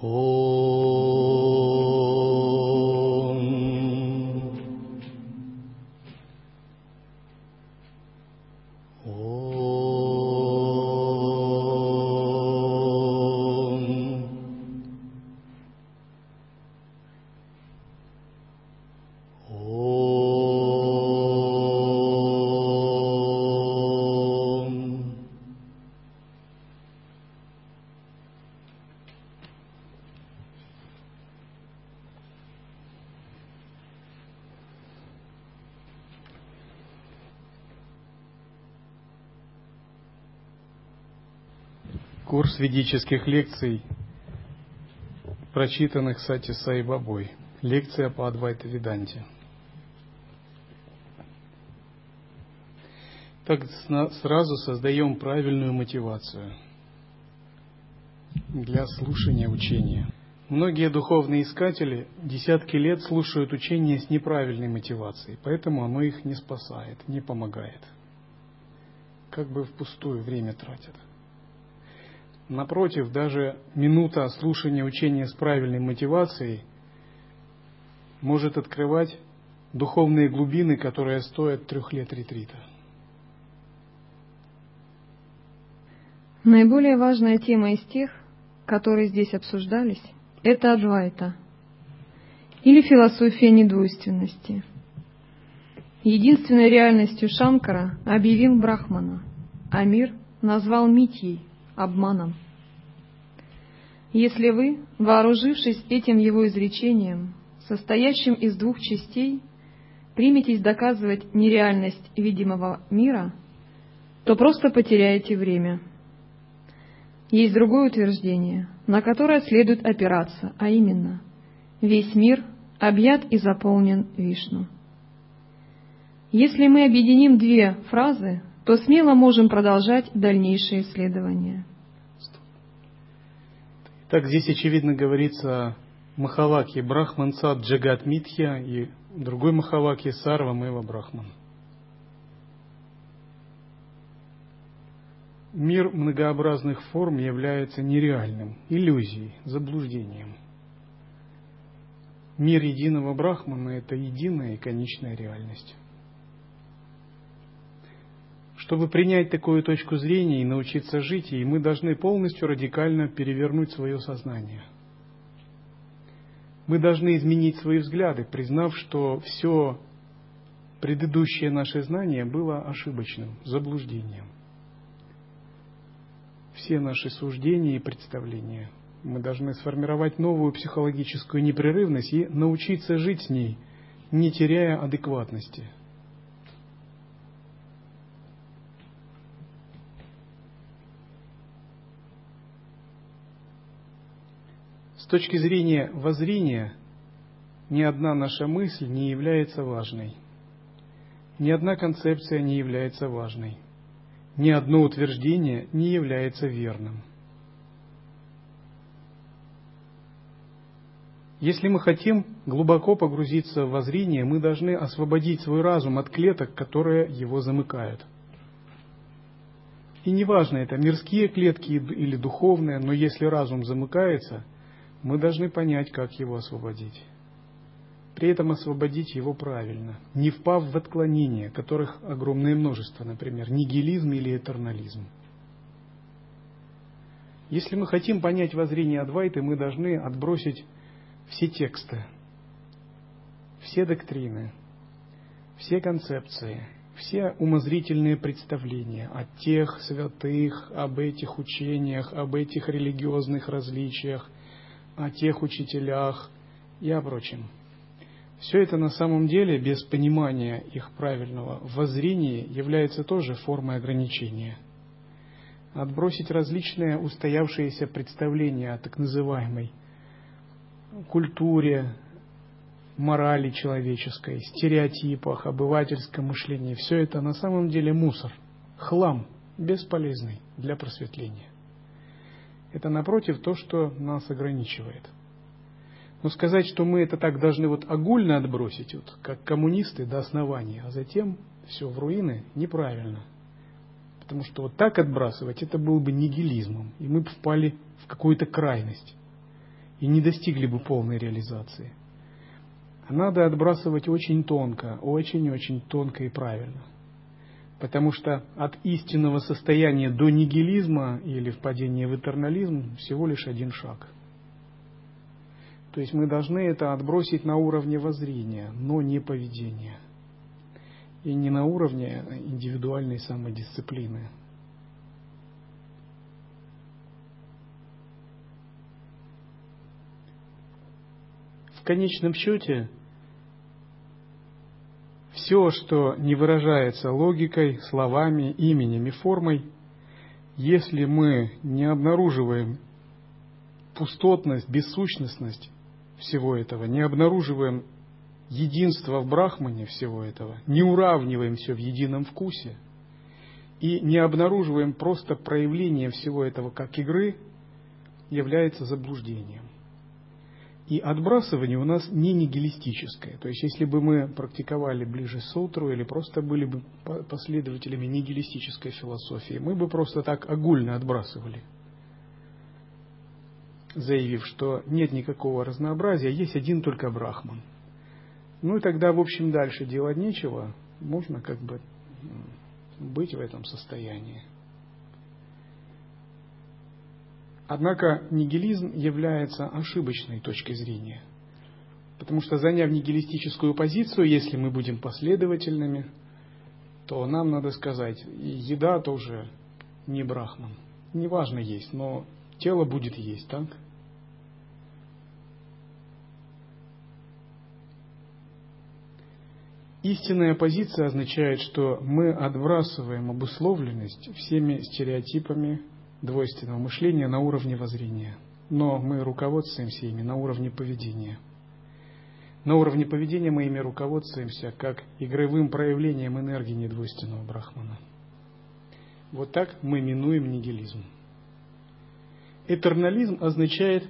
Oh. Курс ведических лекций, прочитанных Сати Сай Бабой. Лекция по Адвайта Веданте. Так сразу создаем правильную мотивацию для слушания учения. Многие духовные искатели десятки лет слушают учение с неправильной мотивацией, поэтому оно их не спасает, не помогает. Как бы впустую время тратят. Напротив, даже минута слушания учения с правильной мотивацией может открывать духовные глубины, которые стоят трех лет ретрита. Наиболее важная тема из тех, которые здесь обсуждались, это Адвайта, или философия недвойственности. Единственной реальностью Шанкара объявил Брахмана, а мир назвал Митьей, обманом. Если вы, вооружившись этим его изречением, состоящим из двух частей, приметесь доказывать нереальность видимого мира, то просто потеряете время. Есть другое утверждение, на которое следует опираться, а именно «Весь мир объят и заполнен Вишну». Если мы объединим две фразы, то смело можем продолжать дальнейшие исследования. Так здесь очевидно говорится Махаваки Брахман Сад Джагат Митхья и другой Махаваки Сарва Мэва Брахман. Мир многообразных форм является нереальным, иллюзией, заблуждением. Мир единого Брахмана – это единая и конечная реальность. Чтобы принять такую точку зрения и научиться жить ей, мы должны полностью радикально перевернуть свое сознание. Мы должны изменить свои взгляды, признав, что все предыдущее наше знание было ошибочным, заблуждением. Все наши суждения и представления. Мы должны сформировать новую психологическую непрерывность и научиться жить с ней, не теряя адекватности – С точки зрения воззрения, ни одна наша мысль не является важной. Ни одна концепция не является важной. Ни одно утверждение не является верным. Если мы хотим глубоко погрузиться в воззрение, мы должны освободить свой разум от клеток, которые его замыкают. И неважно, это мирские клетки или духовные, но если разум замыкается – мы должны понять, как его освободить. При этом освободить его правильно, не впав в отклонения, которых огромное множество, например, нигилизм или этернализм. Если мы хотим понять воззрение Адвайты, мы должны отбросить все тексты, все доктрины, все концепции, все умозрительные представления о тех святых, об этих учениях, об этих религиозных различиях, о тех учителях и о прочем. Все это на самом деле без понимания их правильного воззрения является тоже формой ограничения. Отбросить различные устоявшиеся представления о так называемой культуре, морали человеческой, стереотипах, обывательском мышлении, все это на самом деле мусор, хлам, бесполезный для просветления это напротив то, что нас ограничивает. Но сказать, что мы это так должны вот огульно отбросить, вот, как коммунисты до основания, а затем все в руины, неправильно. Потому что вот так отбрасывать, это был бы нигилизмом, и мы бы впали в какую-то крайность. и не достигли бы полной реализации. Надо отбрасывать очень тонко, очень-очень тонко и правильно. Потому что от истинного состояния до нигилизма или впадения в этернализм всего лишь один шаг. То есть мы должны это отбросить на уровне воззрения, но не поведения. И не на уровне индивидуальной самодисциплины. В конечном счете, все, что не выражается логикой, словами, именем и формой, если мы не обнаруживаем пустотность, бессущностность всего этого, не обнаруживаем единство в Брахмане всего этого, не уравниваем все в едином вкусе и не обнаруживаем просто проявление всего этого как игры, является заблуждением. И отбрасывание у нас не нигилистическое. То есть, если бы мы практиковали ближе сутру или просто были бы последователями нигилистической философии, мы бы просто так огульно отбрасывали, заявив, что нет никакого разнообразия, есть один только брахман. Ну и тогда, в общем, дальше делать нечего, можно как бы быть в этом состоянии. Однако нигилизм является ошибочной точкой зрения. Потому что заняв нигилистическую позицию, если мы будем последовательными, то нам надо сказать, еда тоже не брахман. Неважно есть, но тело будет есть, так? Истинная позиция означает, что мы отбрасываем обусловленность всеми стереотипами, двойственного мышления на уровне воззрения, но мы руководствуемся ими на уровне поведения. На уровне поведения мы ими руководствуемся как игровым проявлением энергии недвойственного брахмана. Вот так мы минуем нигилизм. Этернализм означает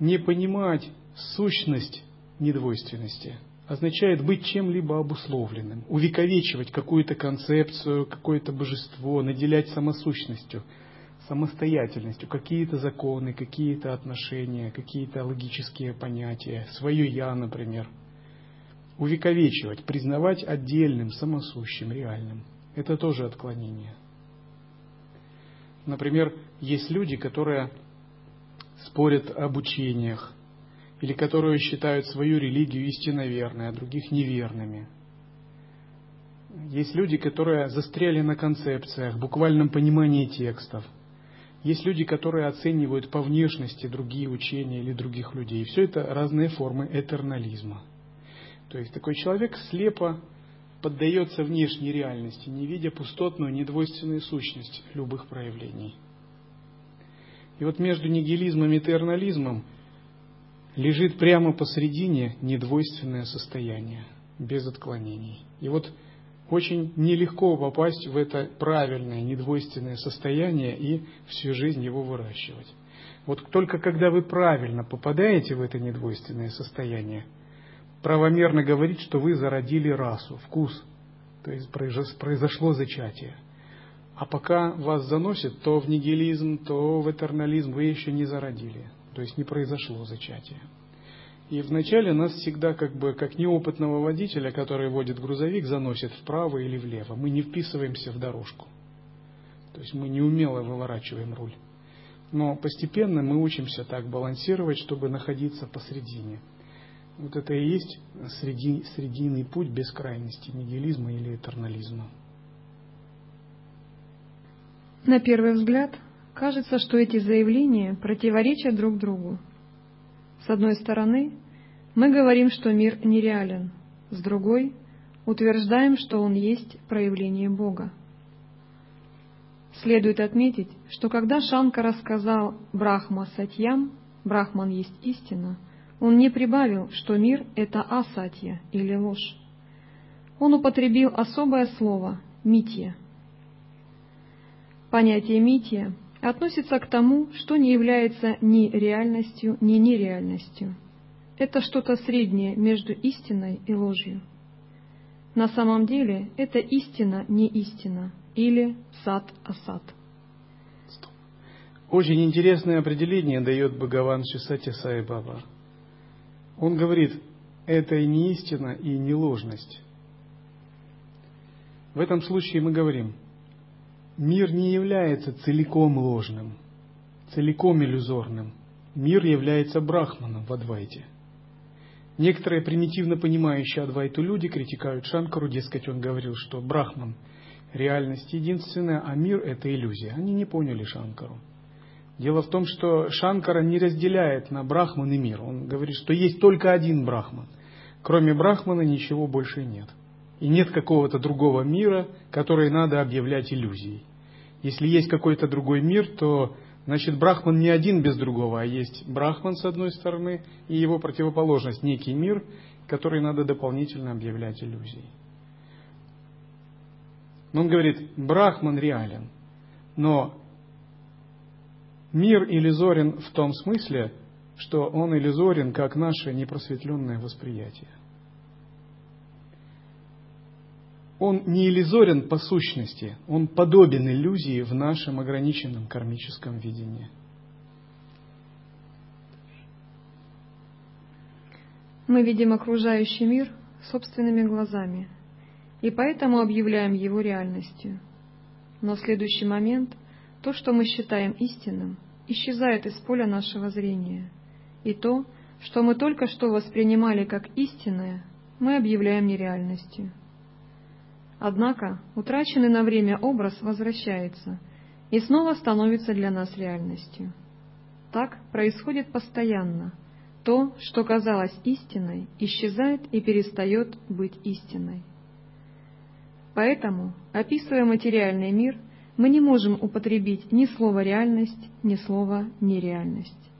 не понимать сущность недвойственности, означает быть чем-либо обусловленным, увековечивать какую-то концепцию, какое-то божество, наделять самосущностью – самостоятельностью, какие-то законы, какие-то отношения, какие-то логические понятия, свое «я», например. Увековечивать, признавать отдельным, самосущим, реальным. Это тоже отклонение. Например, есть люди, которые спорят об учениях, или которые считают свою религию истинно а других неверными. Есть люди, которые застряли на концепциях, буквальном понимании текстов – есть люди, которые оценивают по внешности другие учения или других людей. Все это разные формы этернализма. То есть такой человек слепо поддается внешней реальности, не видя пустотную, недвойственную сущность любых проявлений. И вот между нигилизмом и этернализмом лежит прямо посредине недвойственное состояние, без отклонений. И вот очень нелегко попасть в это правильное, недвойственное состояние и всю жизнь его выращивать. Вот только когда вы правильно попадаете в это недвойственное состояние, правомерно говорить, что вы зародили расу, вкус, то есть произошло зачатие. А пока вас заносит то в нигилизм, то в этернализм, вы еще не зародили, то есть не произошло зачатие. И вначале нас всегда как бы, как неопытного водителя, который водит грузовик, заносит вправо или влево. Мы не вписываемся в дорожку. То есть мы неумело выворачиваем руль. Но постепенно мы учимся так балансировать, чтобы находиться посредине. Вот это и есть среди, срединный путь без крайности, нигилизма или этернализма. На первый взгляд, кажется, что эти заявления противоречат друг другу. С одной стороны, мы говорим, что мир нереален, с другой утверждаем, что он есть проявление Бога. Следует отметить, что когда Шанка рассказал Брахма Сатьям, Брахман есть истина, он не прибавил, что мир — это асатья или ложь. Он употребил особое слово «митья». Понятие «митья» относится к тому, что не является ни реальностью, ни нереальностью. Это что-то среднее между истиной и ложью. На самом деле это истина не истина или сад асад. Очень интересное определение дает Бхагаван Шисати Сай Баба. Он говорит, это и не истина, и не ложность. В этом случае мы говорим, мир не является целиком ложным, целиком иллюзорным. Мир является брахманом в Адвайте. Некоторые примитивно понимающие Адвайту люди критикуют Шанкару, дескать, он говорил, что брахман – реальность единственная, а мир – это иллюзия. Они не поняли Шанкару. Дело в том, что Шанкара не разделяет на брахман и мир. Он говорит, что есть только один брахман. Кроме брахмана ничего больше нет. И нет какого-то другого мира, который надо объявлять иллюзией. Если есть какой-то другой мир, то Значит, Брахман не один без другого, а есть Брахман с одной стороны и его противоположность, некий мир, который надо дополнительно объявлять иллюзией. Но он говорит, Брахман реален, но мир иллюзорен в том смысле, что он иллюзорен, как наше непросветленное восприятие. Он не иллюзорен по сущности, он подобен иллюзии в нашем ограниченном кармическом видении. Мы видим окружающий мир собственными глазами, и поэтому объявляем его реальностью. Но в следующий момент то, что мы считаем истинным, исчезает из поля нашего зрения, и то, что мы только что воспринимали как истинное, мы объявляем нереальностью. Однако утраченный на время образ возвращается и снова становится для нас реальностью. Так происходит постоянно. То, что казалось истиной, исчезает и перестает быть истиной. Поэтому, описывая материальный мир, мы не можем употребить ни слово «реальность», ни слово «нереальность».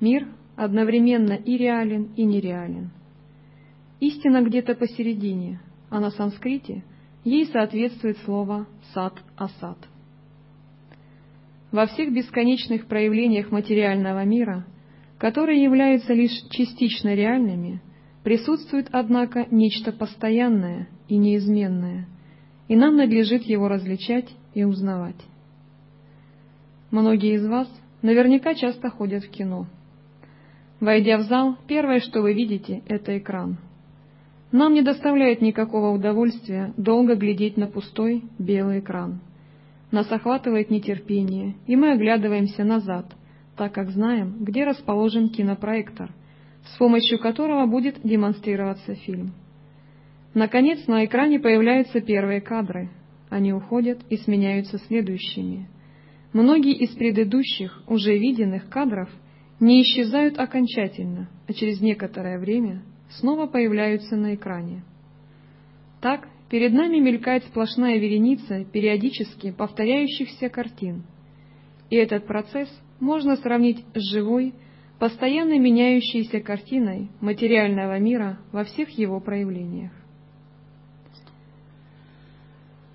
Мир одновременно и реален, и нереален. Истина где-то посередине, а на санскрите ей соответствует слово «сад-асад». Во всех бесконечных проявлениях материального мира, которые являются лишь частично реальными, присутствует, однако, нечто постоянное и неизменное, и нам надлежит его различать и узнавать. Многие из вас наверняка часто ходят в кино. Войдя в зал, первое, что вы видите, это экран – нам не доставляет никакого удовольствия долго глядеть на пустой белый экран. Нас охватывает нетерпение, и мы оглядываемся назад, так как знаем, где расположен кинопроектор, с помощью которого будет демонстрироваться фильм. Наконец, на экране появляются первые кадры. Они уходят и сменяются следующими. Многие из предыдущих, уже виденных кадров не исчезают окончательно, а через некоторое время снова появляются на экране. Так, перед нами мелькает сплошная вереница периодически повторяющихся картин. И этот процесс можно сравнить с живой, постоянно меняющейся картиной материального мира во всех его проявлениях.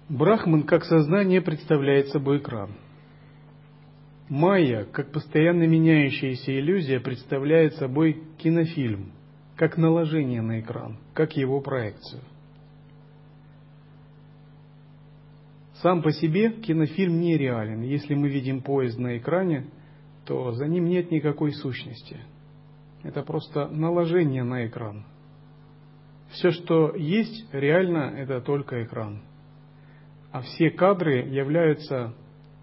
Брахман как сознание представляет собой экран. Майя, как постоянно меняющаяся иллюзия, представляет собой кинофильм – как наложение на экран, как его проекцию. Сам по себе кинофильм нереален. Если мы видим поезд на экране, то за ним нет никакой сущности. Это просто наложение на экран. Все, что есть, реально, это только экран. А все кадры являются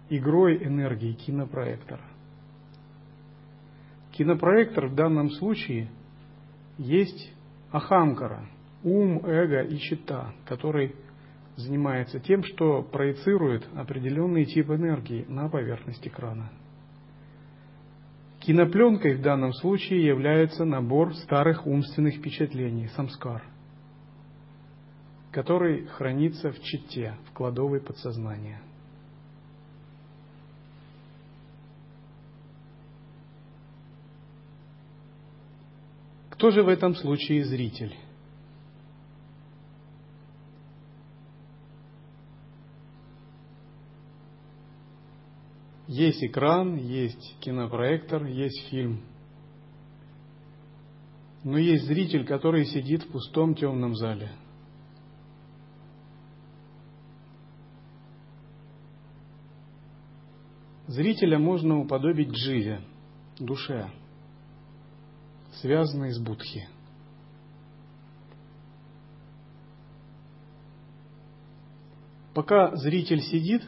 игрой энергии кинопроектора. Кинопроектор в данном случае – есть ахамкара, ум, эго и чита, который занимается тем, что проецирует определенный тип энергии на поверхность экрана. Кинопленкой в данном случае является набор старых умственных впечатлений, самскар, который хранится в чите, в кладовой подсознания. Кто же в этом случае зритель? Есть экран, есть кинопроектор, есть фильм. Но есть зритель, который сидит в пустом темном зале. Зрителя можно уподобить дживе, душе, связанной с будхи. Пока зритель сидит,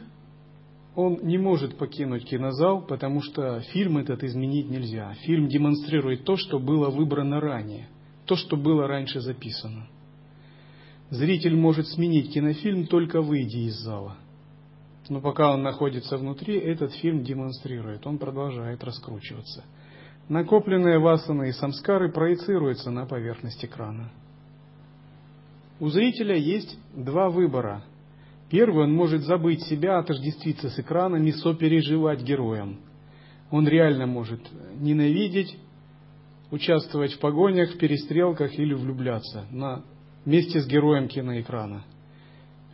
он не может покинуть кинозал, потому что фильм этот изменить нельзя. Фильм демонстрирует то, что было выбрано ранее, то, что было раньше записано. Зритель может сменить кинофильм, только выйдя из зала. Но пока он находится внутри, этот фильм демонстрирует, он продолжает раскручиваться. Накопленные васаны и самскары проецируются на поверхность экрана. У зрителя есть два выбора. Первый, он может забыть себя, отождествиться с экранами, сопереживать героям. Он реально может ненавидеть, участвовать в погонях, в перестрелках или влюбляться на, вместе с героем киноэкрана.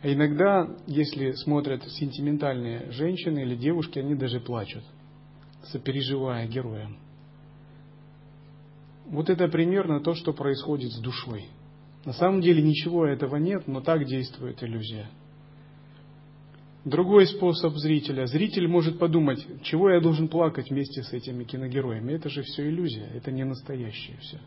А иногда, если смотрят сентиментальные женщины или девушки, они даже плачут, сопереживая героям. Вот это примерно то, что происходит с душой. На самом деле ничего этого нет, но так действует иллюзия. Другой способ зрителя. Зритель может подумать, чего я должен плакать вместе с этими киногероями. Это же все иллюзия, это не настоящее все.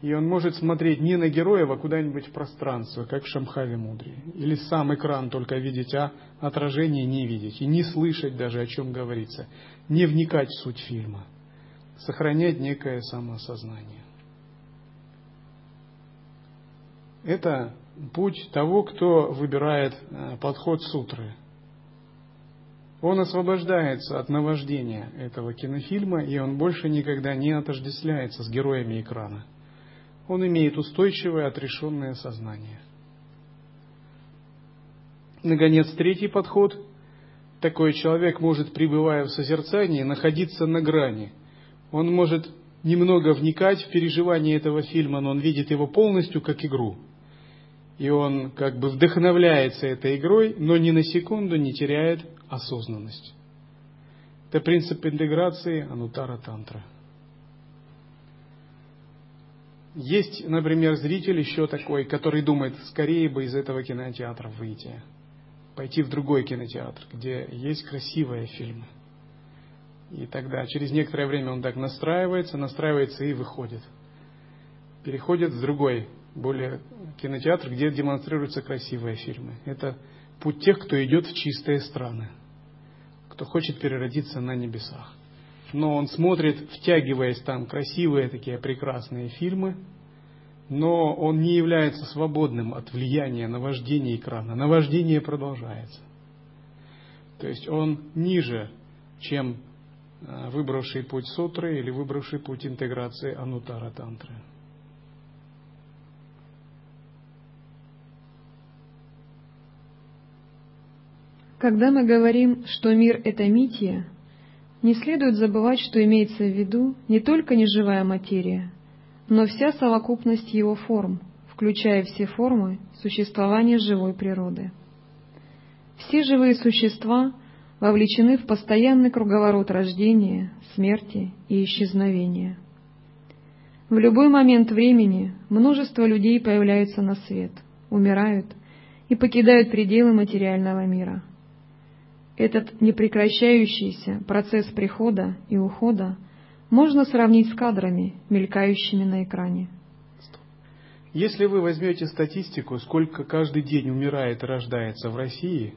И он может смотреть не на героев, а куда-нибудь в пространство, как в Шамхаве Мудре. Или сам экран только видеть, а отражение не видеть. И не слышать даже, о чем говорится. Не вникать в суть фильма. Сохранять некое самоосознание. Это путь того, кто выбирает э, подход сутры. Он освобождается от наваждения этого кинофильма, и он больше никогда не отождествляется с героями экрана. Он имеет устойчивое отрешенное сознание. Наконец, третий подход. Такой человек может, пребывая в созерцании, находиться на грани. Он может немного вникать в переживание этого фильма, но он видит его полностью как игру – и он как бы вдохновляется этой игрой, но ни на секунду не теряет осознанность. Это принцип интеграции Анутара Тантра. Есть, например, зритель еще такой, который думает, скорее бы из этого кинотеатра выйти, пойти в другой кинотеатр, где есть красивые фильмы. И тогда через некоторое время он так настраивается, настраивается и выходит. Переходит в другой более кинотеатр, где демонстрируются красивые фильмы. Это путь тех, кто идет в чистые страны, кто хочет переродиться на небесах. Но он смотрит, втягиваясь там красивые такие прекрасные фильмы, но он не является свободным от влияния наваждения экрана. Наваждение продолжается. То есть он ниже, чем выбравший путь сутры или выбравший путь интеграции анутара тантры. Когда мы говорим, что мир — это мития, не следует забывать, что имеется в виду не только неживая материя, но вся совокупность его форм, включая все формы существования живой природы. Все живые существа вовлечены в постоянный круговорот рождения, смерти и исчезновения. В любой момент времени множество людей появляются на свет, умирают и покидают пределы материального мира – этот непрекращающийся процесс прихода и ухода можно сравнить с кадрами, мелькающими на экране. Если вы возьмете статистику, сколько каждый день умирает и рождается в России,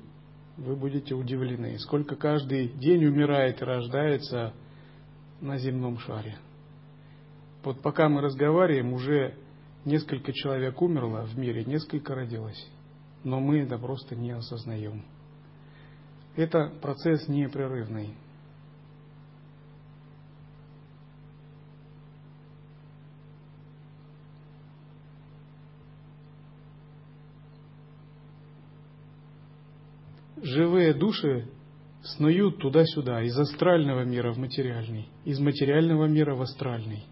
вы будете удивлены, сколько каждый день умирает и рождается на земном шаре. Вот пока мы разговариваем, уже несколько человек умерло в мире, несколько родилось. Но мы это просто не осознаем. Это процесс непрерывный. Живые души снуют туда-сюда, из астрального мира в материальный, из материального мира в астральный.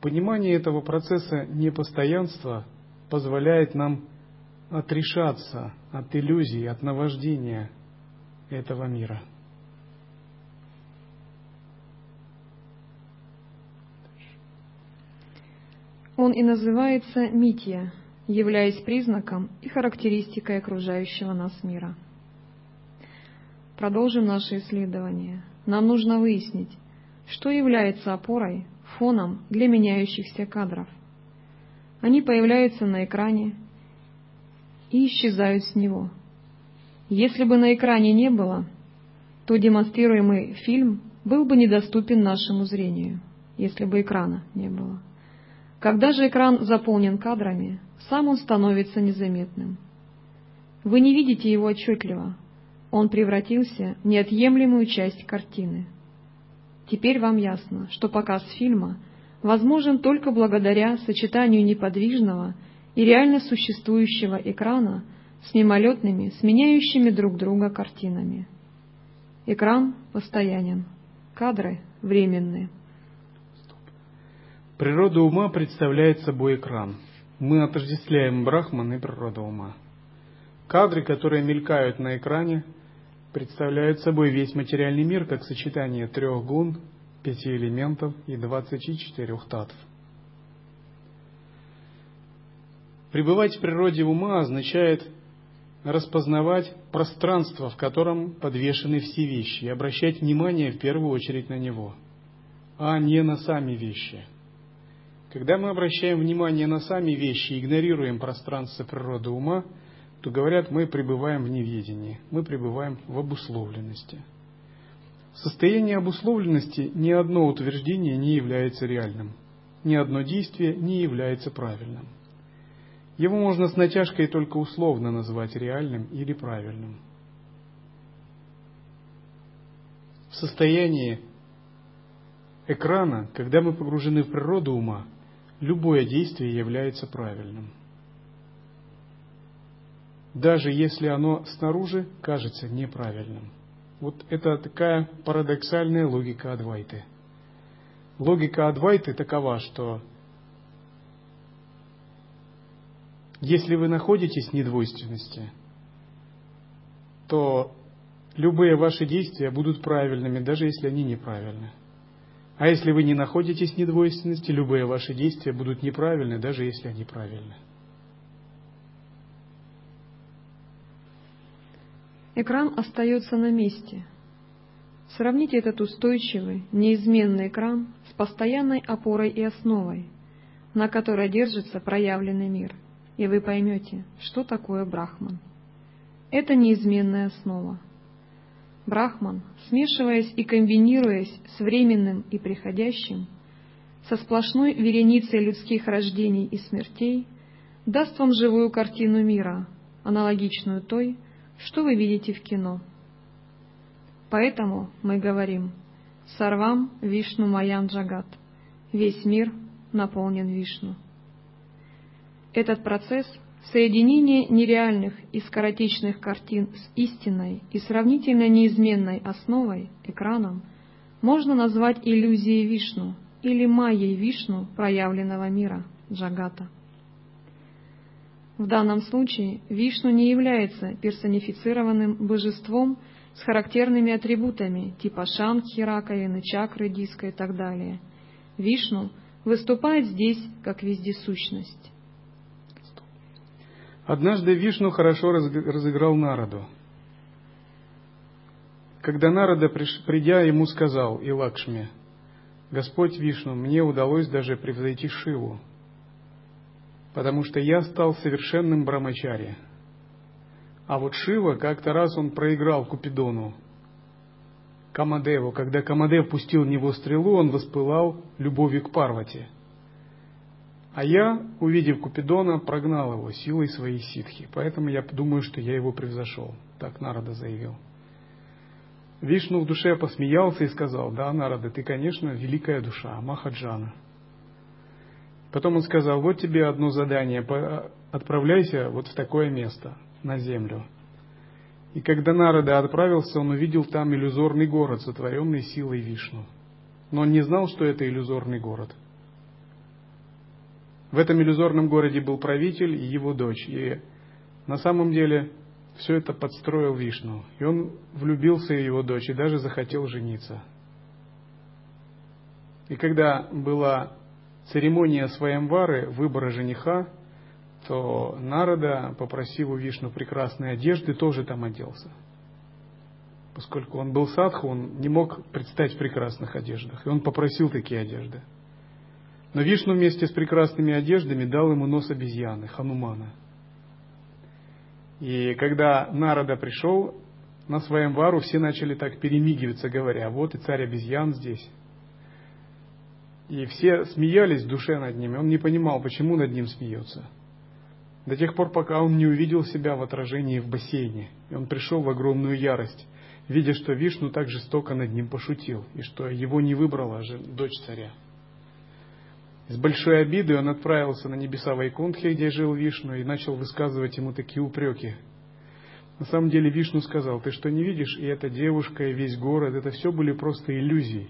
Понимание этого процесса непостоянства позволяет нам отрешаться от иллюзий, от наваждения этого мира. Он и называется Митья, являясь признаком и характеристикой окружающего нас мира. Продолжим наше исследование. Нам нужно выяснить, что является опорой, фоном для меняющихся кадров. Они появляются на экране и исчезают с него. Если бы на экране не было, то демонстрируемый фильм был бы недоступен нашему зрению, если бы экрана не было. Когда же экран заполнен кадрами, сам он становится незаметным. Вы не видите его отчетливо, он превратился в неотъемлемую часть картины. Теперь вам ясно, что показ фильма возможен только благодаря сочетанию неподвижного и реально существующего экрана с мимолетными, сменяющими друг друга картинами. Экран постоянен, кадры временные. Природа ума представляет собой экран. Мы отождествляем Брахман и природу ума. Кадры, которые мелькают на экране, представляют собой весь материальный мир как сочетание трех гун, пяти элементов и двадцати четырех татв. Пребывать в природе ума означает распознавать пространство, в котором подвешены все вещи, и обращать внимание в первую очередь на него, а не на сами вещи. Когда мы обращаем внимание на сами вещи и игнорируем пространство природы ума, то говорят, мы пребываем в неведении, мы пребываем в обусловленности. В состоянии обусловленности ни одно утверждение не является реальным, ни одно действие не является правильным. Его можно с натяжкой только условно назвать реальным или правильным. В состоянии экрана, когда мы погружены в природу ума, любое действие является правильным. Даже если оно снаружи кажется неправильным. Вот это такая парадоксальная логика Адвайты. Логика Адвайты такова, что Если вы находитесь в недвойственности, то любые ваши действия будут правильными, даже если они неправильны. А если вы не находитесь в недвойственности, любые ваши действия будут неправильны, даже если они правильны. Экран остается на месте. Сравните этот устойчивый, неизменный экран с постоянной опорой и основой, на которой держится проявленный мир – и вы поймете, что такое Брахман. Это неизменная основа. Брахман, смешиваясь и комбинируясь с временным и приходящим, со сплошной вереницей людских рождений и смертей, даст вам живую картину мира, аналогичную той, что вы видите в кино. Поэтому мы говорим «Сарвам Вишну Маян Джагат» — весь мир наполнен Вишну. Этот процесс соединения нереальных и скоротечных картин с истинной и сравнительно неизменной основой, экраном, можно назвать иллюзией Вишну или майей Вишну проявленного мира, Джагата. В данном случае Вишну не является персонифицированным божеством с характерными атрибутами типа Шанхи, раковины, чакры, диска и так далее. Вишну выступает здесь как вездесущность. Однажды Вишну хорошо разыграл Нараду. Когда Нарада, придя, ему сказал, и Лакшми, «Господь Вишну, мне удалось даже превзойти Шиву, потому что я стал совершенным брамачари. А вот Шива, как-то раз он проиграл Купидону, Камадеву. Когда Камадев пустил в него стрелу, он воспылал любовью к Парвати – а я, увидев Купидона, прогнал его силой своей ситхи. Поэтому я думаю, что я его превзошел. Так Нарада заявил. Вишну в душе посмеялся и сказал, да, Нарада, ты, конечно, великая душа, Махаджана. Потом он сказал, вот тебе одно задание, отправляйся вот в такое место, на землю. И когда Нарада отправился, он увидел там иллюзорный город, сотворенный силой Вишну. Но он не знал, что это иллюзорный город – в этом иллюзорном городе был правитель и его дочь. И на самом деле все это подстроил Вишну. И он влюбился в его дочь и даже захотел жениться. И когда была церемония Сваямвары, выбора жениха, то Народа, попросив у Вишну прекрасной одежды, тоже там оделся. Поскольку он был садху, он не мог предстать в прекрасных одеждах, и он попросил такие одежды. Но Вишну вместе с прекрасными одеждами дал ему нос обезьяны, Ханумана. И когда Народа пришел на своем вару, все начали так перемигиваться, говоря, вот и царь обезьян здесь. И все смеялись в душе над ним, он не понимал, почему над ним смеется. До тех пор, пока он не увидел себя в отражении в бассейне. И он пришел в огромную ярость, видя, что Вишну так жестоко над ним пошутил, и что его не выбрала же дочь царя. С большой обидой он отправился на небеса Вайкунтхи, где жил Вишну, и начал высказывать ему такие упреки. На самом деле Вишну сказал, ты что не видишь, и эта девушка, и весь город, это все были просто иллюзии.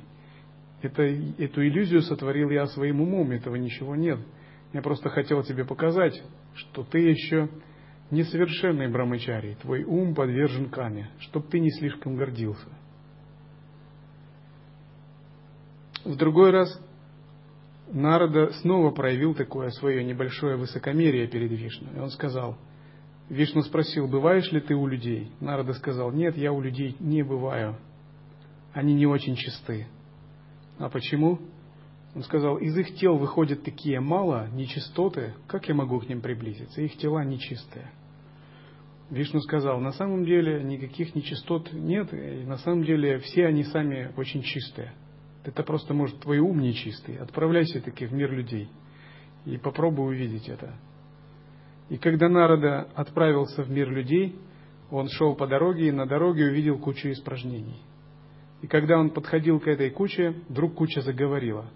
Это, эту иллюзию сотворил я своим умом, этого ничего нет. Я просто хотел тебе показать, что ты еще несовершенный брамачарий, твой ум подвержен каме, чтобы ты не слишком гордился. В другой раз Нарада снова проявил такое свое небольшое высокомерие перед Вишну. И он сказал, Вишну спросил, бываешь ли ты у людей? Нарада сказал, нет, я у людей не бываю. Они не очень чисты. А почему? Он сказал, из их тел выходят такие мало нечистоты, как я могу к ним приблизиться? Их тела нечистые. Вишну сказал, на самом деле никаких нечистот нет, и на самом деле все они сами очень чистые. Это просто, может, твой ум нечистый. Отправляйся таки в мир людей и попробуй увидеть это. И когда Народа отправился в мир людей, он шел по дороге и на дороге увидел кучу испражнений – и когда он подходил к этой куче, вдруг куча заговорила.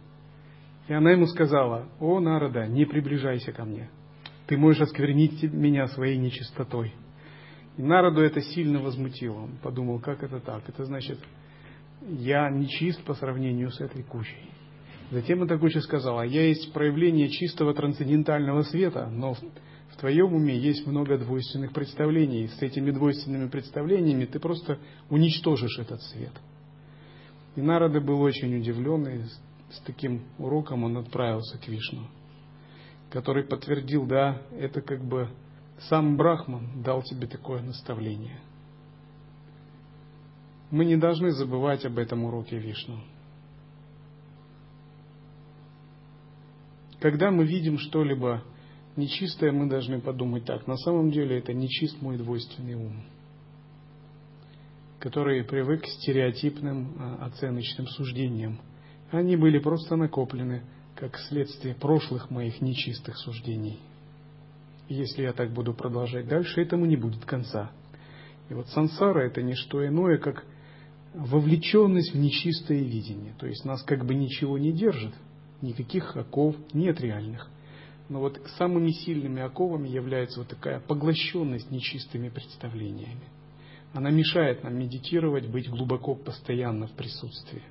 И она ему сказала, «О, народа, не приближайся ко мне. Ты можешь осквернить меня своей нечистотой». И народу это сильно возмутило. Он подумал, как это так? Это значит, я нечист по сравнению с этой кучей. Затем эта куча сказала, я есть проявление чистого трансцендентального света, но в твоем уме есть много двойственных представлений. С этими двойственными представлениями ты просто уничтожишь этот свет. И Нарада был очень удивлен, и с таким уроком он отправился к Вишну, который подтвердил, да, это как бы сам Брахман дал тебе такое наставление. Мы не должны забывать об этом уроке Вишну. Когда мы видим что-либо нечистое, мы должны подумать так, на самом деле это нечист мой двойственный ум – который привык к стереотипным а, оценочным суждениям. Они были просто накоплены как следствие прошлых моих нечистых суждений. Если я так буду продолжать дальше, этому не будет конца. И вот сансара это не что иное, как вовлеченность в нечистое видение. То есть нас как бы ничего не держит, никаких оков нет реальных. Но вот самыми сильными оковами является вот такая поглощенность нечистыми представлениями. Она мешает нам медитировать, быть глубоко постоянно в присутствии.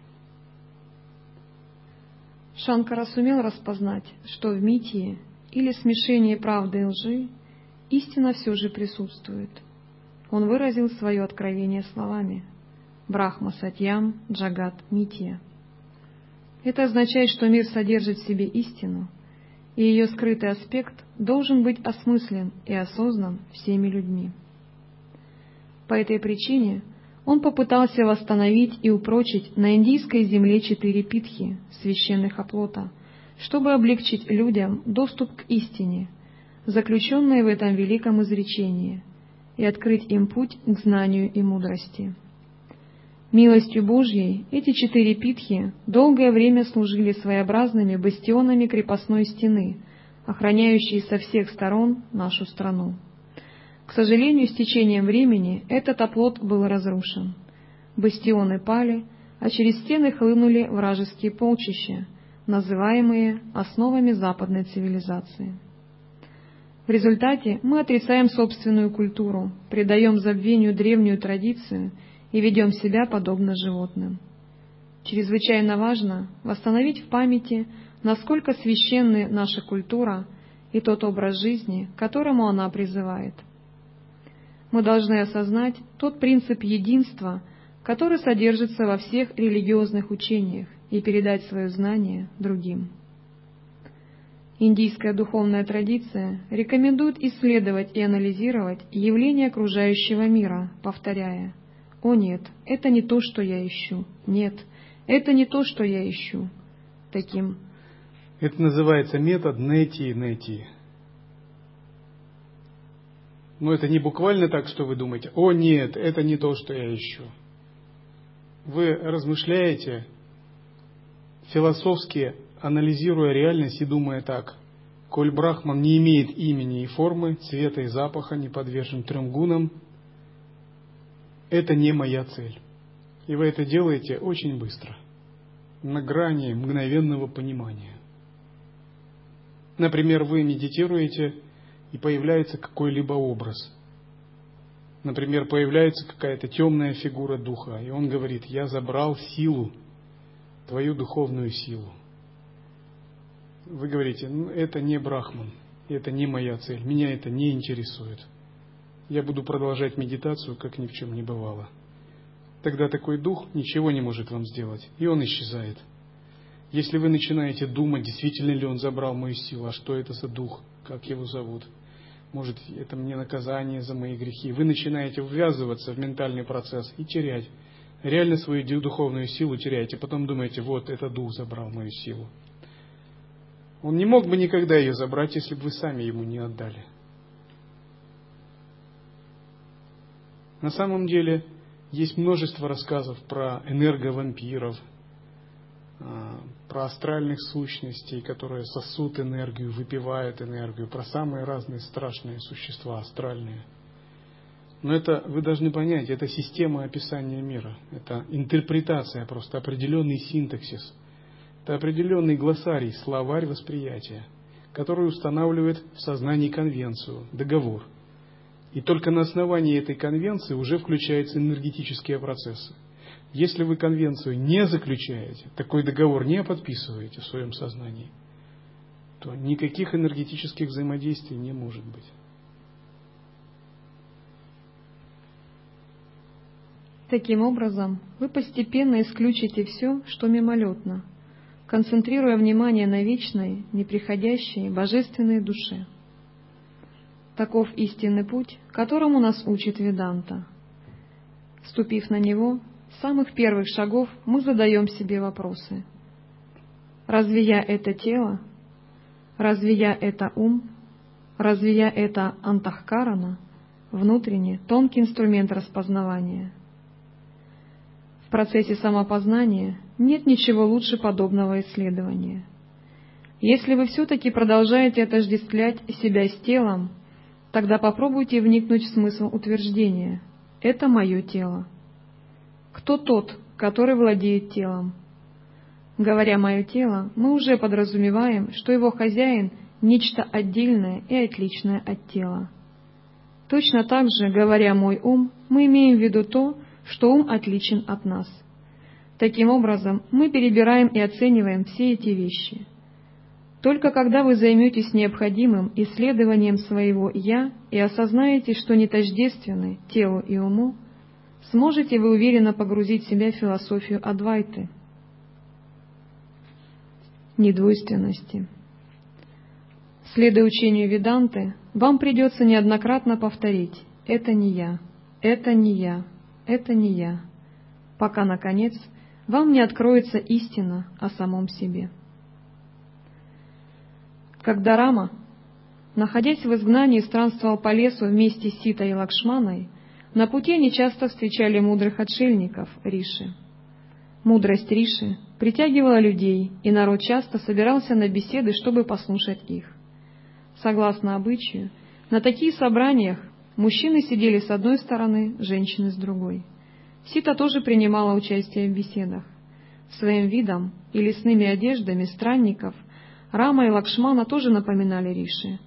Шанкара сумел распознать, что в митии или смешении правды и лжи истина все же присутствует. Он выразил свое откровение словами «Брахма Сатьям Джагат Мития». Это означает, что мир содержит в себе истину, и ее скрытый аспект должен быть осмыслен и осознан всеми людьми. По этой причине он попытался восстановить и упрочить на индийской земле четыре питхи, священных оплота, чтобы облегчить людям доступ к истине, заключенной в этом великом изречении, и открыть им путь к знанию и мудрости. Милостью Божьей эти четыре питхи долгое время служили своеобразными бастионами крепостной стены, охраняющей со всех сторон нашу страну. К сожалению, с течением времени этот оплот был разрушен. Бастионы пали, а через стены хлынули вражеские полчища, называемые основами западной цивилизации. В результате мы отрицаем собственную культуру, предаем забвению древнюю традицию и ведем себя подобно животным. Чрезвычайно важно восстановить в памяти, насколько священны наша культура и тот образ жизни, к которому она призывает – мы должны осознать тот принцип единства, который содержится во всех религиозных учениях, и передать свое знание другим. Индийская духовная традиция рекомендует исследовать и анализировать явления окружающего мира, повторяя «О нет, это не то, что я ищу. Нет, это не то, что я ищу». Таким. Это называется метод нети-нети. Но это не буквально так, что вы думаете, о нет, это не то, что я ищу. Вы размышляете, философски анализируя реальность и думая так, коль Брахман не имеет имени и формы, цвета и запаха, не подвержен трем гунам, это не моя цель. И вы это делаете очень быстро, на грани мгновенного понимания. Например, вы медитируете, и появляется какой-либо образ. Например, появляется какая-то темная фигура духа, и он говорит, я забрал силу, твою духовную силу вы говорите, ну, это не Брахман, это не моя цель, меня это не интересует. Я буду продолжать медитацию, как ни в чем не бывало. Тогда такой дух ничего не может вам сделать, и он исчезает. Если вы начинаете думать, действительно ли он забрал мою силу, а что это за дух, как его зовут, может, это мне наказание за мои грехи, вы начинаете ввязываться в ментальный процесс и терять. Реально свою духовную силу теряете, потом думаете, вот, это дух забрал мою силу. Он не мог бы никогда ее забрать, если бы вы сами ему не отдали. На самом деле есть множество рассказов про энерговампиров, а, про астральных сущностей, которые сосут энергию, выпивают энергию, про самые разные страшные существа астральные. Но это вы должны понять, это система описания мира, это интерпретация, просто определенный синтаксис – это определенный глоссарий, словарь восприятия, который устанавливает в сознании конвенцию, договор. И только на основании этой конвенции уже включаются энергетические процессы. Если вы конвенцию не заключаете, такой договор не подписываете в своем сознании, то никаких энергетических взаимодействий не может быть. Таким образом, вы постепенно исключите все, что мимолетно, концентрируя внимание на вечной, неприходящей, божественной душе. Таков истинный путь, которому нас учит Веданта. Ступив на него, с самых первых шагов мы задаем себе вопросы. Разве я это тело? Разве я это ум? Разве я это антахкарана, внутренний, тонкий инструмент распознавания? В процессе самопознания нет ничего лучше подобного исследования. Если вы все-таки продолжаете отождествлять себя с телом, тогда попробуйте вникнуть в смысл утверждения «это мое тело». Кто тот, который владеет телом? Говоря «мое тело», мы уже подразумеваем, что его хозяин – нечто отдельное и отличное от тела. Точно так же, говоря «мой ум», мы имеем в виду то, что ум отличен от нас. Таким образом, мы перебираем и оцениваем все эти вещи. Только когда вы займетесь необходимым исследованием своего «я» и осознаете, что не тождественны телу и уму, сможете вы уверенно погрузить себя в философию Адвайты. Недвойственности. Следуя учению Веданты, вам придется неоднократно повторить «это не я», «это не я», это не я, пока, наконец, вам не откроется истина о самом себе. Когда Рама, находясь в изгнании, странствовал по лесу вместе с Ситой и Лакшманой, на пути они часто встречали мудрых отшельников Риши. Мудрость Риши притягивала людей, и народ часто собирался на беседы, чтобы послушать их. Согласно обычаю, на таких собраниях Мужчины сидели с одной стороны, женщины с другой. Сита тоже принимала участие в беседах. Своим видом и лесными одеждами странников Рама и Лакшмана тоже напоминали Риши.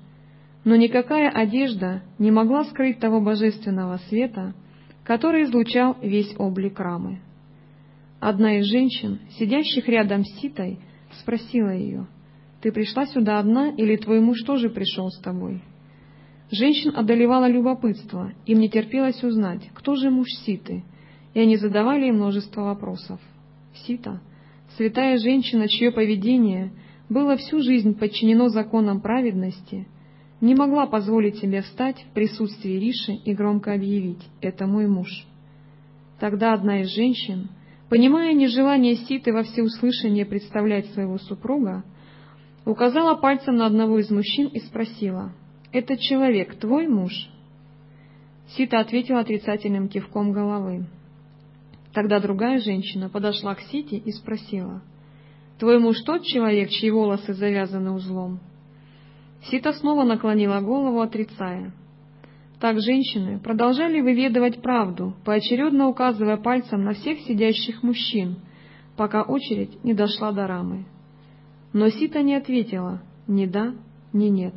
Но никакая одежда не могла скрыть того божественного света, который излучал весь облик Рамы. Одна из женщин, сидящих рядом с Ситой, спросила ее, «Ты пришла сюда одна или твой муж тоже пришел с тобой?» Женщин одолевало любопытство, им не терпелось узнать, кто же муж Ситы, и они задавали ей множество вопросов. Сита — святая женщина, чье поведение было всю жизнь подчинено законам праведности, не могла позволить себе встать в присутствии Риши и громко объявить «это мой муж». Тогда одна из женщин, понимая нежелание Ситы во всеуслышание представлять своего супруга, указала пальцем на одного из мужчин и спросила «Этот человек твой муж?» Сита ответила отрицательным кивком головы. Тогда другая женщина подошла к Сите и спросила Твой муж тот человек, чьи волосы завязаны узлом? Сита снова наклонила голову, отрицая. Так женщины продолжали выведывать правду, поочередно указывая пальцем на всех сидящих мужчин, пока очередь не дошла до рамы. Но Сита не ответила ни да, ни нет.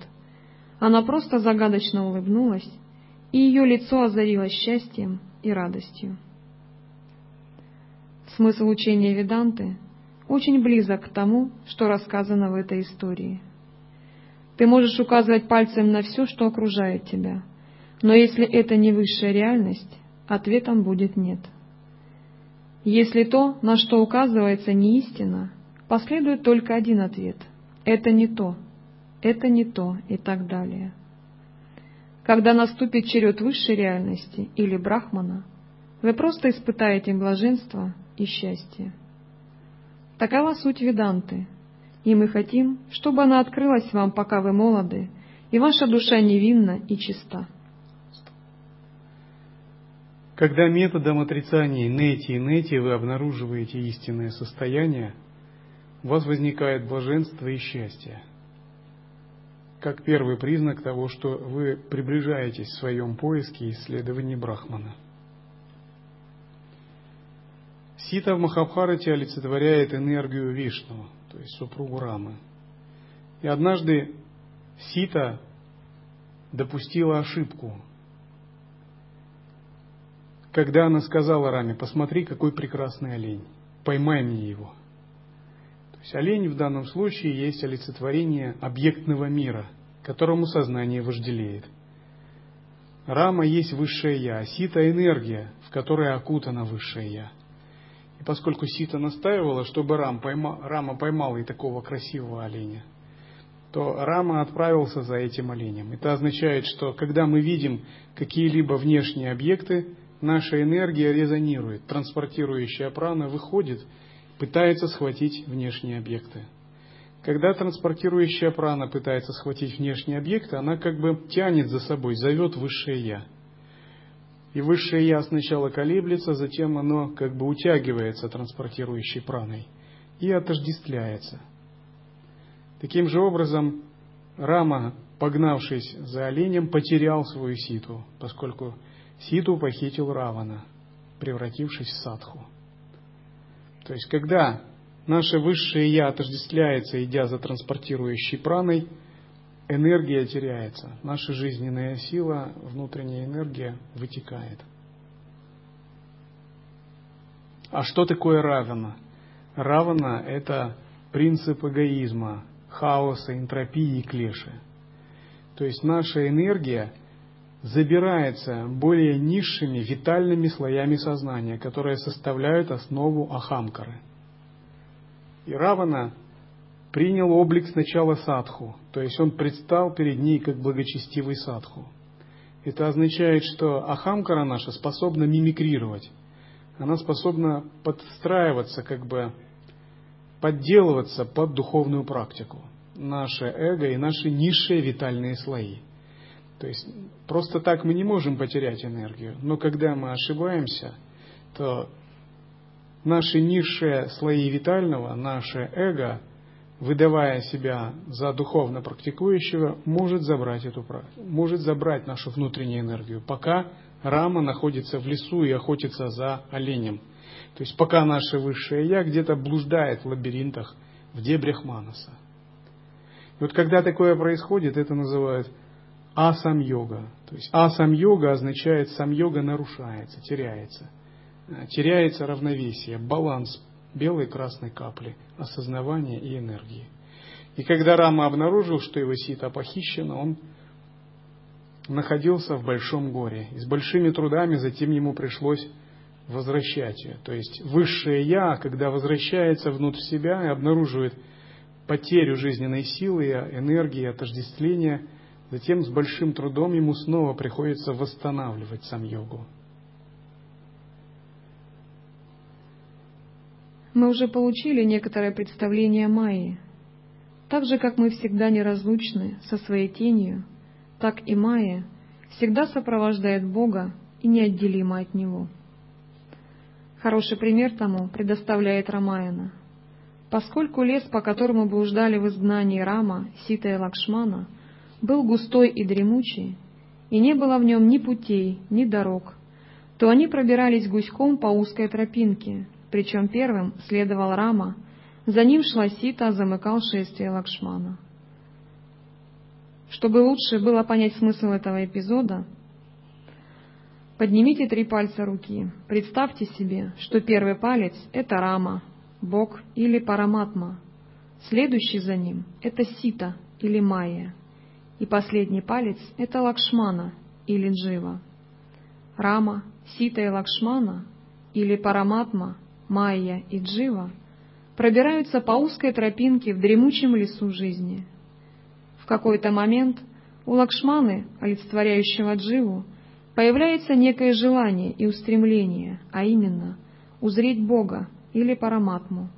Она просто загадочно улыбнулась, и ее лицо озарилось счастьем и радостью. Смысл учения Веданты очень близок к тому, что рассказано в этой истории. Ты можешь указывать пальцем на все, что окружает тебя, но если это не высшая реальность, ответом будет «нет». Если то, на что указывается, не истина, последует только один ответ – это не то, это не то и так далее. Когда наступит черед высшей реальности или брахмана, вы просто испытаете блаженство и счастье. Такова суть Веданты, и мы хотим, чтобы она открылась вам, пока вы молоды, и ваша душа невинна и чиста. Когда методом отрицания нети и нети вы обнаруживаете истинное состояние, у вас возникает блаженство и счастье, как первый признак того, что вы приближаетесь в своем поиске и исследовании Брахмана. Сита в Махабхарате олицетворяет энергию Вишну, то есть супругу Рамы. И однажды Сита допустила ошибку, когда она сказала Раме, посмотри, какой прекрасный олень, поймай мне его. То есть олень в данном случае есть олицетворение объектного мира, которому сознание вожделеет. Рама есть высшее Я, а Сита – энергия, в которой окутана высшее Я – и поскольку Сита настаивала, чтобы Рам пойма, Рама поймал и такого красивого оленя, то Рама отправился за этим оленем. Это означает, что когда мы видим какие-либо внешние объекты, наша энергия резонирует, транспортирующая прана выходит, пытается схватить внешние объекты. Когда транспортирующая прана пытается схватить внешние объекты, она как бы тянет за собой, зовет высшее Я. И высшее я сначала колеблется, затем оно как бы утягивается транспортирующей праной и отождествляется. Таким же образом, Рама, погнавшись за оленем, потерял свою ситу, поскольку ситу похитил Равана, превратившись в садху. То есть, когда наше высшее я отождествляется, идя за транспортирующей праной – энергия теряется, наша жизненная сила, внутренняя энергия вытекает. А что такое равена? Равена – это принцип эгоизма, хаоса, энтропии и клеши. То есть наша энергия забирается более низшими витальными слоями сознания, которые составляют основу ахамкары. И равана принял облик сначала садху, то есть он предстал перед ней как благочестивый садху. Это означает, что ахамкара наша способна мимикрировать. Она способна подстраиваться, как бы подделываться под духовную практику. Наше эго и наши низшие витальные слои. То есть просто так мы не можем потерять энергию. Но когда мы ошибаемся, то наши низшие слои витального, наше эго – выдавая себя за духовно практикующего, может забрать, эту, может забрать нашу внутреннюю энергию, пока Рама находится в лесу и охотится за оленем. То есть пока наше высшее Я где-то блуждает в лабиринтах, в дебрях Манаса. И вот когда такое происходит, это называют асам-йога. То есть асам-йога означает сам-йога нарушается, теряется. Теряется равновесие, баланс белой и красной капли осознавания и энергии. И когда Рама обнаружил, что его сита похищена, он находился в большом горе. И с большими трудами затем ему пришлось возвращать ее. То есть высшее Я, когда возвращается внутрь себя и обнаруживает потерю жизненной силы, энергии, отождествления, затем с большим трудом ему снова приходится восстанавливать сам йогу. Мы уже получили некоторое представление Майи. Так же, как мы всегда неразлучны со своей тенью, так и Майя всегда сопровождает Бога и неотделима от Него. Хороший пример тому предоставляет Рамаяна. Поскольку лес, по которому блуждали в изгнании Рама, Сита и Лакшмана, был густой и дремучий, и не было в нем ни путей, ни дорог, то они пробирались гуськом по узкой тропинке, причем первым следовал Рама, за ним шла Сита, замыкал шествие Лакшмана. Чтобы лучше было понять смысл этого эпизода, поднимите три пальца руки. Представьте себе, что первый палец — это Рама, Бог или Параматма. Следующий за ним — это Сита или Майя. И последний палец — это Лакшмана или Джива. Рама, Сита и Лакшмана или Параматма Майя и Джива пробираются по узкой тропинке в дремучем лесу жизни. В какой-то момент у Лакшманы, олицетворяющего Дживу, появляется некое желание и устремление, а именно узреть Бога или Параматму.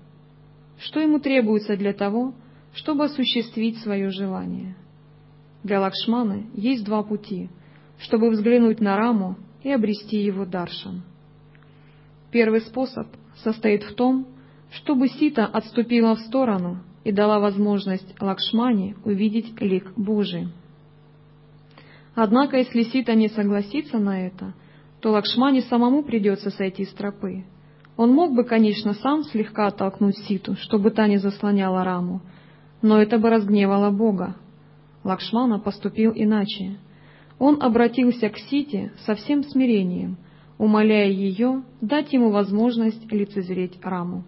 Что ему требуется для того, чтобы осуществить свое желание? Для Лакшманы есть два пути, чтобы взглянуть на Раму и обрести его даршан. Первый способ состоит в том, чтобы Сита отступила в сторону и дала возможность Лакшмане увидеть лик Божий. Однако, если Сита не согласится на это, то Лакшмане самому придется сойти с тропы. Он мог бы, конечно, сам слегка оттолкнуть Ситу, чтобы та не заслоняла раму, но это бы разгневало Бога. Лакшмана поступил иначе. Он обратился к Сите со всем смирением умоляя ее дать ему возможность лицезреть Раму.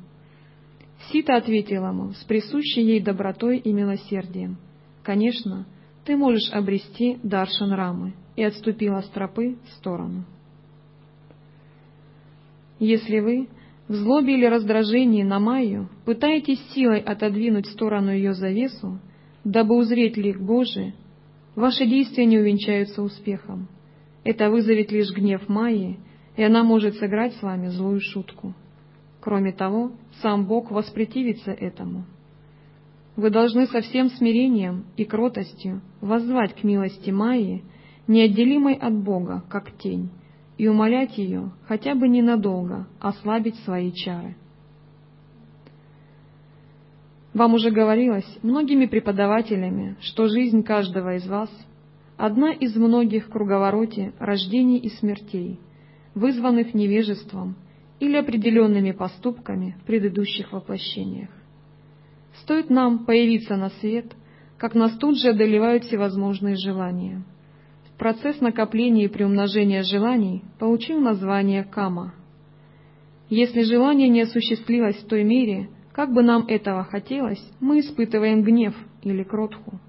Сита ответила ему с присущей ей добротой и милосердием. «Конечно, ты можешь обрести Даршан Рамы», и отступила с тропы в сторону. Если вы в злобе или раздражении на Майю пытаетесь силой отодвинуть в сторону ее завесу, дабы узреть лик Божий, ваши действия не увенчаются успехом. Это вызовет лишь гнев Майи и она может сыграть с вами злую шутку. Кроме того, сам Бог воспротивится этому. Вы должны со всем смирением и кротостью воззвать к милости Майи, неотделимой от Бога, как тень, и умолять ее хотя бы ненадолго ослабить свои чары. Вам уже говорилось многими преподавателями, что жизнь каждого из вас — одна из многих круговороте рождений и смертей — вызванных невежеством или определенными поступками в предыдущих воплощениях. Стоит нам появиться на свет, как нас тут же одолевают всевозможные желания. Процесс накопления и приумножения желаний получил название кама. Если желание не осуществилось в той мере, как бы нам этого хотелось, мы испытываем гнев или кротху.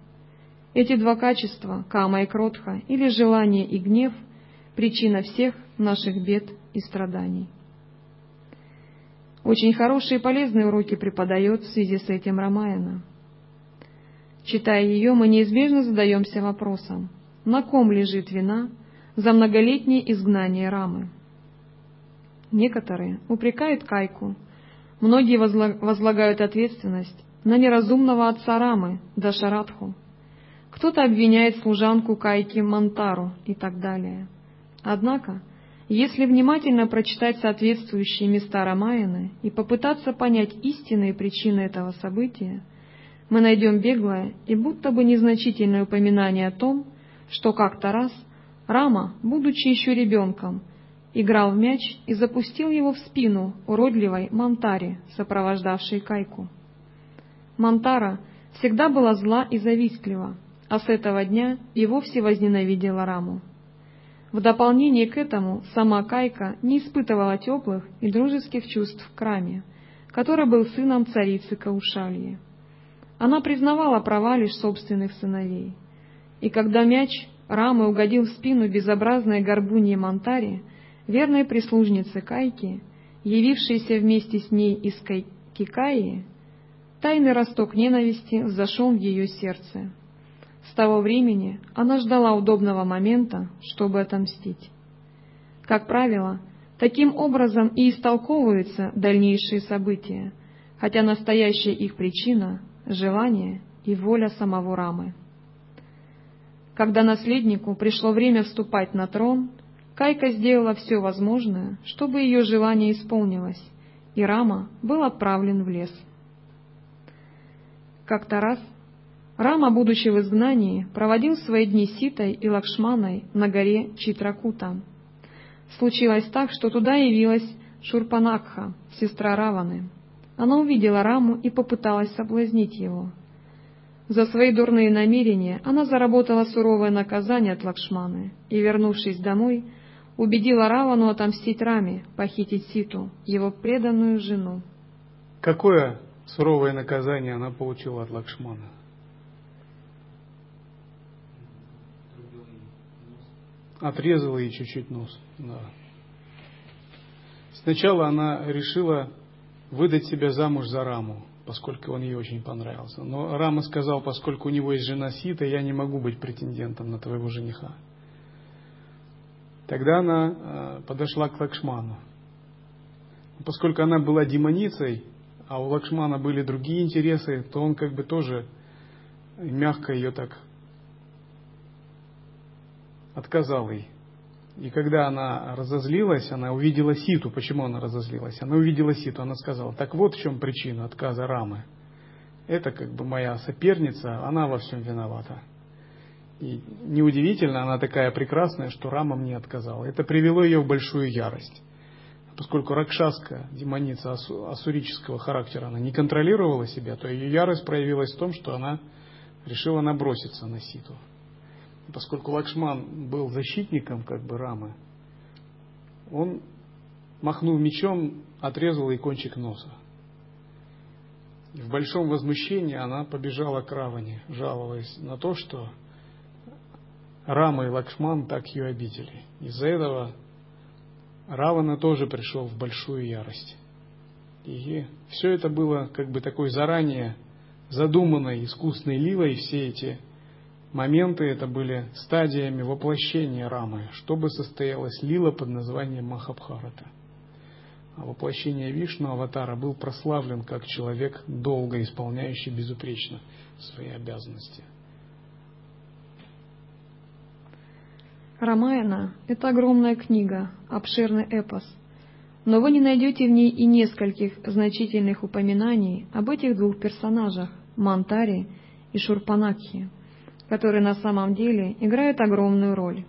Эти два качества, кама и кротха, или желание и гнев, причина всех наших бед и страданий. Очень хорошие и полезные уроки преподает в связи с этим Рамаяна. Читая ее, мы неизбежно задаемся вопросом, на ком лежит вина за многолетнее изгнание Рамы. Некоторые упрекают Кайку, многие возлагают ответственность на неразумного отца Рамы, Дашарадху. Кто-то обвиняет служанку Кайки Мантару и так далее. Однако если внимательно прочитать соответствующие места Рамаяны и попытаться понять истинные причины этого события, мы найдем беглое и будто бы незначительное упоминание о том, что как-то раз Рама, будучи еще ребенком, играл в мяч и запустил его в спину уродливой Мантаре, сопровождавшей Кайку. Мантара всегда была зла и завистлива, а с этого дня и вовсе возненавидела Раму. В дополнение к этому сама Кайка не испытывала теплых и дружеских чувств к Раме, который был сыном царицы Каушальи. Она признавала права лишь собственных сыновей. И когда мяч Рамы угодил в спину безобразной горбуньи Монтари, верной прислужницы Кайки, явившейся вместе с ней из Кикаи, тайный росток ненависти зашел в ее сердце. С того времени она ждала удобного момента, чтобы отомстить. Как правило, таким образом и истолковываются дальнейшие события, хотя настоящая их причина – желание и воля самого Рамы. Когда наследнику пришло время вступать на трон, Кайка сделала все возможное, чтобы ее желание исполнилось, и Рама был отправлен в лес. Как-то раз Рама, будучи в изгнании, проводил свои дни Ситой и Лакшманой на горе Читракута. Случилось так, что туда явилась Шурпанакха, сестра Раваны. Она увидела Раму и попыталась соблазнить его. За свои дурные намерения она заработала суровое наказание от Лакшманы и, вернувшись домой, убедила Равану отомстить Раме, похитить Ситу, его преданную жену. Какое суровое наказание она получила от Лакшмана? Отрезала ей чуть-чуть нос. Да. Сначала она решила выдать себя замуж за Раму, поскольку он ей очень понравился. Но Рама сказал, поскольку у него есть жена Сита, я не могу быть претендентом на твоего жениха. Тогда она э, подошла к Лакшману. Поскольку она была демоницей, а у Лакшмана были другие интересы, то он как бы тоже мягко ее так отказал ей. И когда она разозлилась, она увидела Ситу. Почему она разозлилась? Она увидела Ситу, она сказала, так вот в чем причина отказа Рамы. Это как бы моя соперница, она во всем виновата. И неудивительно, она такая прекрасная, что Рама мне отказала. Это привело ее в большую ярость. Поскольку Ракшаска, демоница асурического характера, она не контролировала себя, то ее ярость проявилась в том, что она решила наброситься на Ситу поскольку Лакшман был защитником как бы Рамы, он, махнув мечом, отрезал ей кончик носа. В большом возмущении она побежала к Раване, жалуясь на то, что Рама и Лакшман так ее обидели. Из-за этого Равана тоже пришел в большую ярость. И все это было как бы такой заранее задуманной искусной ливой, все эти моменты это были стадиями воплощения Рамы, чтобы состоялась лила под названием Махабхарата. А воплощение Вишну, аватара, был прославлен как человек, долго исполняющий безупречно свои обязанности. Рамаяна – это огромная книга, обширный эпос, но вы не найдете в ней и нескольких значительных упоминаний об этих двух персонажах – Мантаре и Шурпанакхи которые на самом деле играют огромную роль.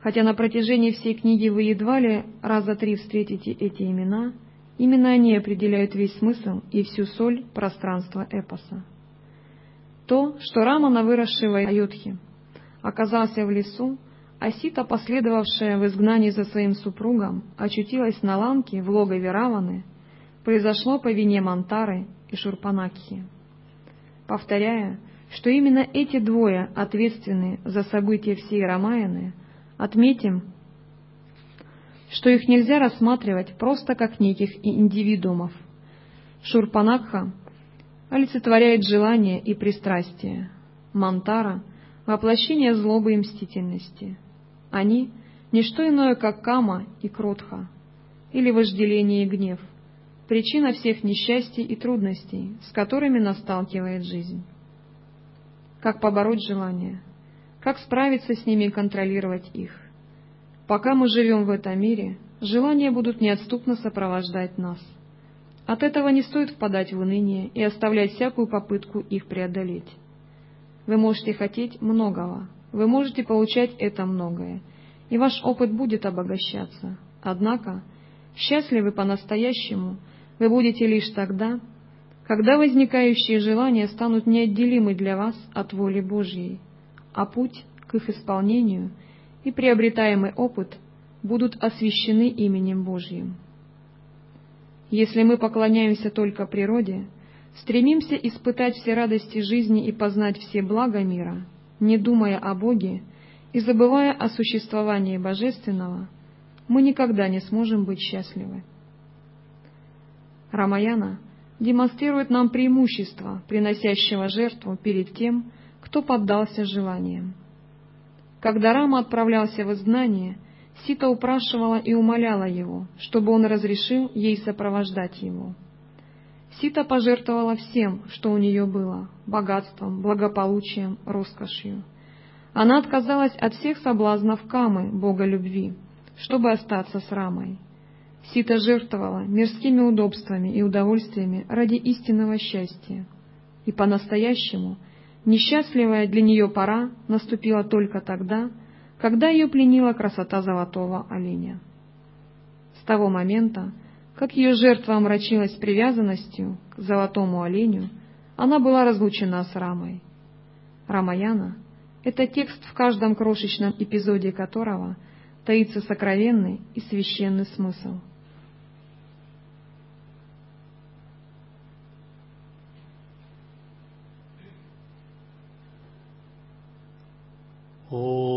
Хотя на протяжении всей книги вы едва ли раза три встретите эти имена, именно они определяют весь смысл и всю соль пространства эпоса. То, что Рамана, выросший в Айодхе, оказался в лесу, а Сита, последовавшая в изгнании за своим супругом, очутилась на ланке в логове Раваны, произошло по вине Мантары и Шурпанакхи. Повторяя, что именно эти двое ответственны за события всей Рамаяны, отметим, что их нельзя рассматривать просто как неких индивидуумов. Шурпанакха олицетворяет желание и пристрастие, Мантара — воплощение злобы и мстительности. Они — не что иное, как кама и кротха, или вожделение и гнев, причина всех несчастий и трудностей, с которыми нас сталкивает жизнь как побороть желания, как справиться с ними и контролировать их. Пока мы живем в этом мире, желания будут неотступно сопровождать нас. От этого не стоит впадать в уныние и оставлять всякую попытку их преодолеть. Вы можете хотеть многого, вы можете получать это многое, и ваш опыт будет обогащаться. Однако, счастливы по-настоящему вы будете лишь тогда, когда возникающие желания станут неотделимы для вас от воли Божьей, а путь к их исполнению и приобретаемый опыт будут освящены именем Божьим. Если мы поклоняемся только природе, стремимся испытать все радости жизни и познать все блага мира, не думая о Боге и забывая о существовании Божественного, мы никогда не сможем быть счастливы. Рамаяна демонстрирует нам преимущество приносящего жертву перед тем, кто поддался желаниям. Когда Рама отправлялся в изгнание, Сита упрашивала и умоляла его, чтобы он разрешил ей сопровождать его. Сита пожертвовала всем, что у нее было — богатством, благополучием, роскошью. Она отказалась от всех соблазнов Камы, бога любви, чтобы остаться с Рамой. Сита жертвовала мирскими удобствами и удовольствиями ради истинного счастья. И по-настоящему несчастливая для нее пора наступила только тогда, когда ее пленила красота золотого оленя. С того момента, как ее жертва омрачилась привязанностью к золотому оленю, она была разлучена с Рамой. Рамаяна — это текст, в каждом крошечном эпизоде которого таится сокровенный и священный смысл — Oh.